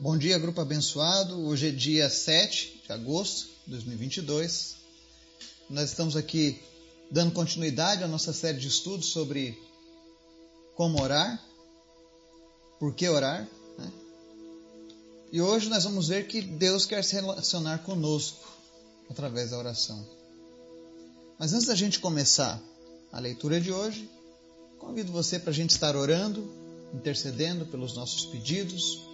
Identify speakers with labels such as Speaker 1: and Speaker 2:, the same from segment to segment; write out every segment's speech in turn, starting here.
Speaker 1: Bom dia, grupo abençoado. Hoje é dia 7 de agosto de 2022. Nós estamos aqui dando continuidade à nossa série de estudos sobre como orar, por que orar. Né? E hoje nós vamos ver que Deus quer se relacionar conosco através da oração. Mas antes da gente começar a leitura de hoje, convido você para a gente estar orando, intercedendo pelos nossos pedidos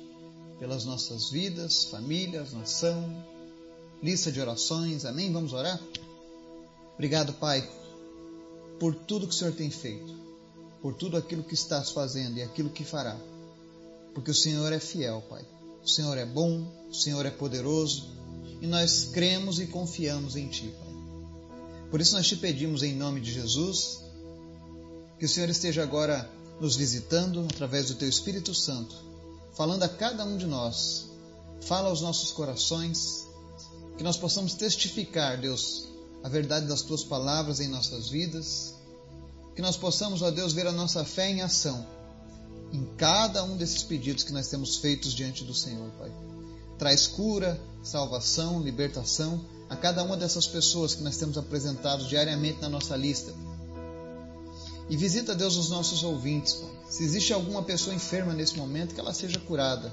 Speaker 1: pelas nossas vidas, famílias, nação, lista de orações. Amém? Vamos orar? Obrigado, Pai, por tudo que o Senhor tem feito, por tudo aquilo que estás fazendo e aquilo que fará. Porque o Senhor é fiel, Pai. O Senhor é bom, o Senhor é poderoso e nós cremos e confiamos em Ti, Pai. Por isso nós te pedimos em nome de Jesus que o Senhor esteja agora nos visitando através do Teu Espírito Santo falando a cada um de nós. Fala aos nossos corações, que nós possamos testificar, Deus, a verdade das tuas palavras em nossas vidas, que nós possamos, ó Deus, ver a nossa fé em ação em cada um desses pedidos que nós temos feitos diante do Senhor, Pai. Traz cura, salvação, libertação a cada uma dessas pessoas que nós temos apresentado diariamente na nossa lista. E visita, Deus, os nossos ouvintes, Pai. Se existe alguma pessoa enferma nesse momento, que ela seja curada,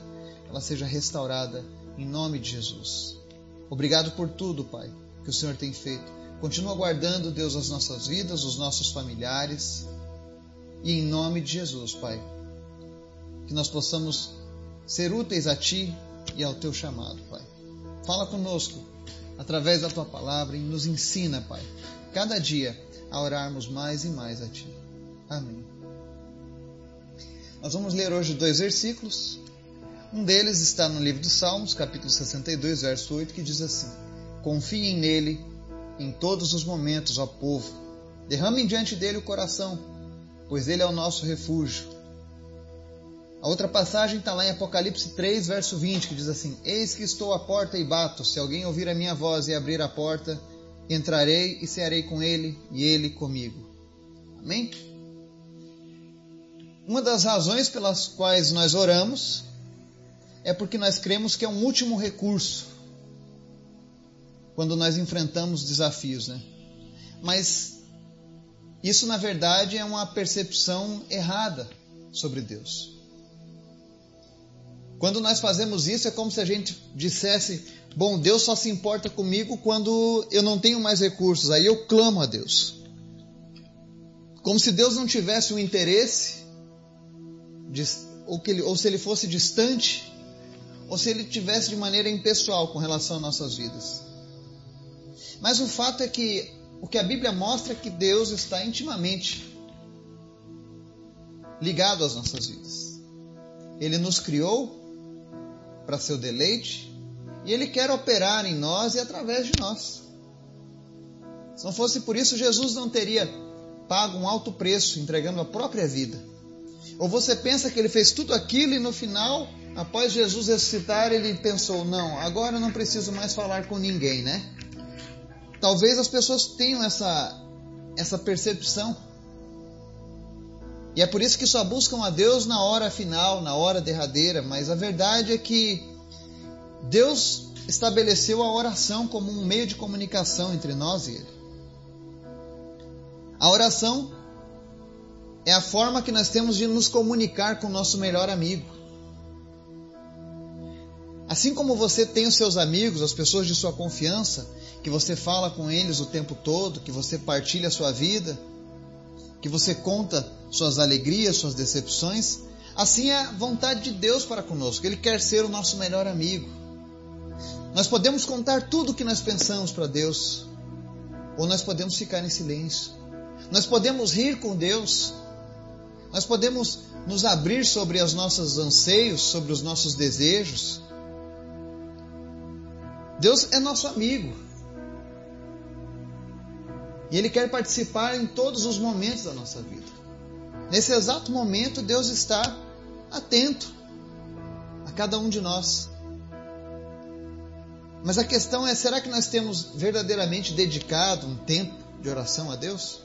Speaker 1: ela seja restaurada, em nome de Jesus. Obrigado por tudo, Pai, que o Senhor tem feito. Continua guardando, Deus, as nossas vidas, os nossos familiares. E em nome de Jesus, Pai, que nós possamos ser úteis a Ti e ao Teu chamado, Pai. Fala conosco através da Tua palavra e nos ensina, Pai, cada dia a orarmos mais e mais a Ti. Amém. Nós vamos ler hoje dois versículos. Um deles está no livro dos Salmos, capítulo 62, verso 8, que diz assim: Confiem nele em todos os momentos, ó povo. Derramem diante dele o coração, pois ele é o nosso refúgio. A outra passagem está lá em Apocalipse 3, verso 20, que diz assim: Eis que estou à porta e bato. Se alguém ouvir a minha voz e abrir a porta, entrarei e cearei com ele e ele comigo. Amém? Uma das razões pelas quais nós oramos é porque nós cremos que é um último recurso quando nós enfrentamos desafios, né? Mas isso na verdade é uma percepção errada sobre Deus. Quando nós fazemos isso é como se a gente dissesse: "Bom, Deus só se importa comigo quando eu não tenho mais recursos, aí eu clamo a Deus". Como se Deus não tivesse o interesse ou, que ele, ou se ele fosse distante, ou se ele tivesse de maneira impessoal com relação às nossas vidas. Mas o fato é que o que a Bíblia mostra é que Deus está intimamente ligado às nossas vidas. Ele nos criou para seu deleite e ele quer operar em nós e através de nós. Se não fosse por isso, Jesus não teria pago um alto preço entregando a própria vida ou você pensa que ele fez tudo aquilo e no final, após Jesus ressuscitar, ele pensou: não, agora eu não preciso mais falar com ninguém, né? Talvez as pessoas tenham essa, essa percepção. E é por isso que só buscam a Deus na hora final, na hora derradeira, mas a verdade é que Deus estabeleceu a oração como um meio de comunicação entre nós e Ele. A oração é a forma que nós temos de nos comunicar com o nosso melhor amigo. Assim como você tem os seus amigos, as pessoas de sua confiança, que você fala com eles o tempo todo, que você partilha a sua vida, que você conta suas alegrias, suas decepções, assim é a vontade de Deus para conosco. Ele quer ser o nosso melhor amigo. Nós podemos contar tudo o que nós pensamos para Deus, ou nós podemos ficar em silêncio. Nós podemos rir com Deus, nós podemos nos abrir sobre os nossos anseios, sobre os nossos desejos. Deus é nosso amigo. E Ele quer participar em todos os momentos da nossa vida. Nesse exato momento, Deus está atento a cada um de nós. Mas a questão é: será que nós temos verdadeiramente dedicado um tempo de oração a Deus?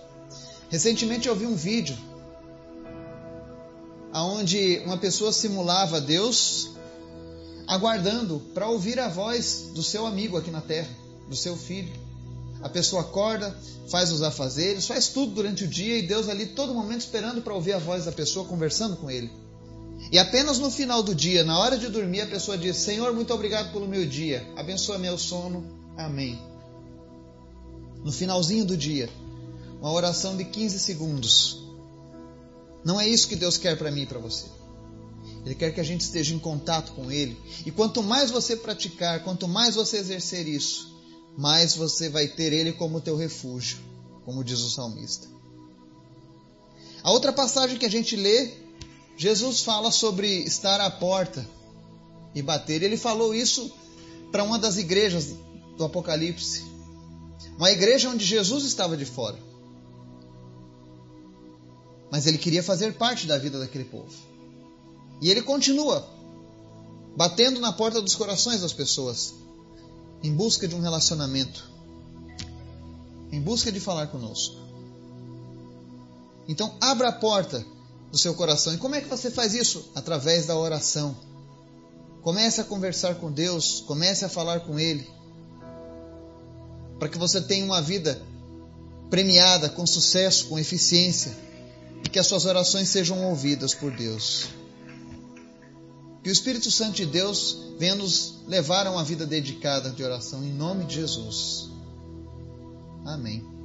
Speaker 1: Recentemente eu vi um vídeo onde uma pessoa simulava Deus aguardando para ouvir a voz do seu amigo aqui na terra, do seu filho. A pessoa acorda, faz os afazeres, faz tudo durante o dia e Deus ali todo momento esperando para ouvir a voz da pessoa conversando com ele. E apenas no final do dia, na hora de dormir, a pessoa diz: Senhor, muito obrigado pelo meu dia, abençoa meu sono, amém. No finalzinho do dia, uma oração de 15 segundos. Não é isso que Deus quer para mim e para você. Ele quer que a gente esteja em contato com Ele. E quanto mais você praticar, quanto mais você exercer isso, mais você vai ter Ele como teu refúgio, como diz o salmista. A outra passagem que a gente lê, Jesus fala sobre estar à porta e bater. Ele falou isso para uma das igrejas do Apocalipse. Uma igreja onde Jesus estava de fora. Mas ele queria fazer parte da vida daquele povo. E ele continua batendo na porta dos corações das pessoas, em busca de um relacionamento, em busca de falar conosco. Então, abra a porta do seu coração. E como é que você faz isso? Através da oração. Comece a conversar com Deus, comece a falar com Ele, para que você tenha uma vida premiada, com sucesso, com eficiência, e que as suas orações sejam ouvidas por Deus. Que o Espírito Santo de Deus venha nos levar a uma vida dedicada de oração em nome de Jesus. Amém.